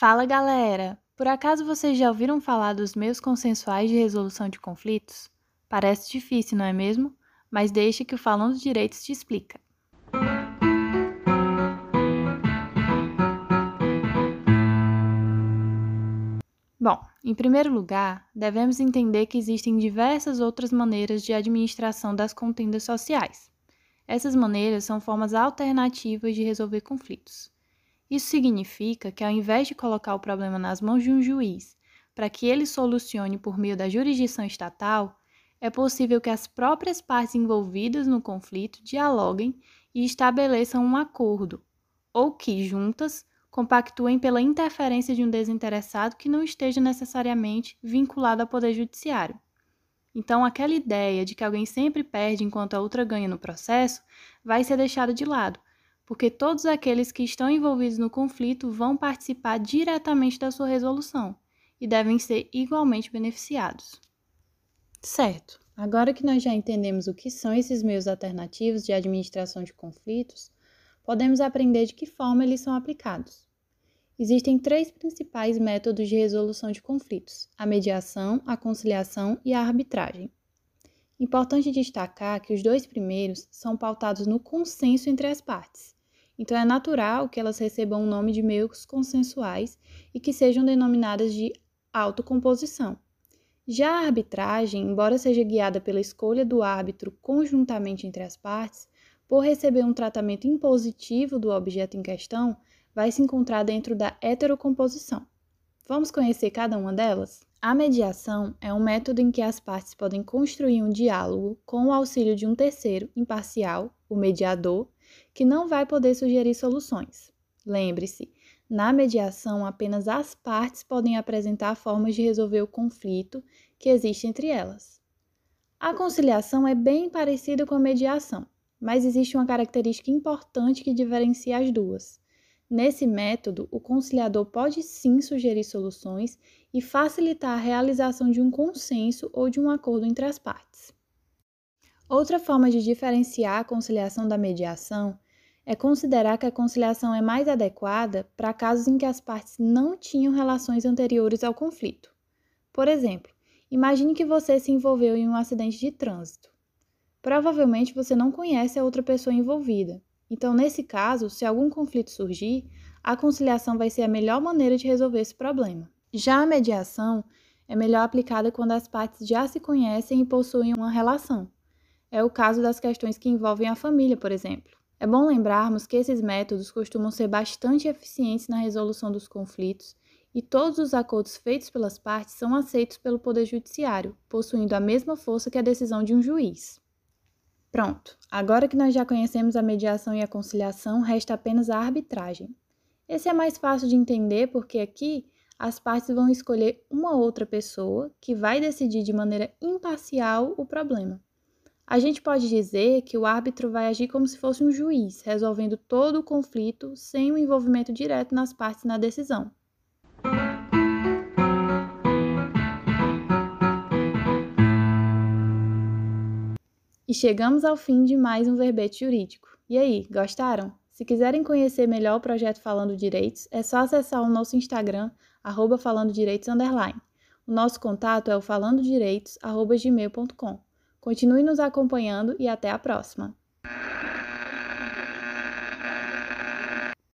Fala galera! Por acaso vocês já ouviram falar dos meios consensuais de resolução de conflitos? Parece difícil, não é mesmo? Mas deixe que o Falando Direitos te explica. Bom, em primeiro lugar, devemos entender que existem diversas outras maneiras de administração das contendas sociais. Essas maneiras são formas alternativas de resolver conflitos. Isso significa que, ao invés de colocar o problema nas mãos de um juiz para que ele solucione por meio da jurisdição estatal, é possível que as próprias partes envolvidas no conflito dialoguem e estabeleçam um acordo, ou que, juntas, compactuem pela interferência de um desinteressado que não esteja necessariamente vinculado ao Poder Judiciário. Então, aquela ideia de que alguém sempre perde enquanto a outra ganha no processo vai ser deixada de lado porque todos aqueles que estão envolvidos no conflito vão participar diretamente da sua resolução e devem ser igualmente beneficiados. Certo, agora que nós já entendemos o que são esses meios alternativos de administração de conflitos, podemos aprender de que forma eles são aplicados. Existem três principais métodos de resolução de conflitos: a mediação, a conciliação e a arbitragem. Importante destacar que os dois primeiros são pautados no consenso entre as partes então é natural que elas recebam o nome de meios consensuais e que sejam denominadas de autocomposição. Já a arbitragem, embora seja guiada pela escolha do árbitro conjuntamente entre as partes, por receber um tratamento impositivo do objeto em questão, vai se encontrar dentro da heterocomposição. Vamos conhecer cada uma delas? A mediação é um método em que as partes podem construir um diálogo com o auxílio de um terceiro imparcial, o mediador, que não vai poder sugerir soluções. Lembre-se, na mediação, apenas as partes podem apresentar formas de resolver o conflito que existe entre elas. A conciliação é bem parecida com a mediação, mas existe uma característica importante que diferencia as duas. Nesse método, o conciliador pode sim sugerir soluções e facilitar a realização de um consenso ou de um acordo entre as partes. Outra forma de diferenciar a conciliação da mediação é considerar que a conciliação é mais adequada para casos em que as partes não tinham relações anteriores ao conflito. Por exemplo, imagine que você se envolveu em um acidente de trânsito. Provavelmente você não conhece a outra pessoa envolvida. Então, nesse caso, se algum conflito surgir, a conciliação vai ser a melhor maneira de resolver esse problema. Já a mediação é melhor aplicada quando as partes já se conhecem e possuem uma relação. É o caso das questões que envolvem a família, por exemplo. É bom lembrarmos que esses métodos costumam ser bastante eficientes na resolução dos conflitos e todos os acordos feitos pelas partes são aceitos pelo Poder Judiciário, possuindo a mesma força que a decisão de um juiz. Pronto, agora que nós já conhecemos a mediação e a conciliação, resta apenas a arbitragem. Esse é mais fácil de entender porque aqui as partes vão escolher uma outra pessoa que vai decidir de maneira imparcial o problema. A gente pode dizer que o árbitro vai agir como se fosse um juiz, resolvendo todo o conflito sem o envolvimento direto nas partes na decisão. E chegamos ao fim de mais um verbete jurídico. E aí, gostaram? Se quiserem conhecer melhor o projeto Falando Direitos, é só acessar o nosso Instagram, arroba O nosso contato é o falandodireitos.gmail.com. Continue nos acompanhando e até a próxima!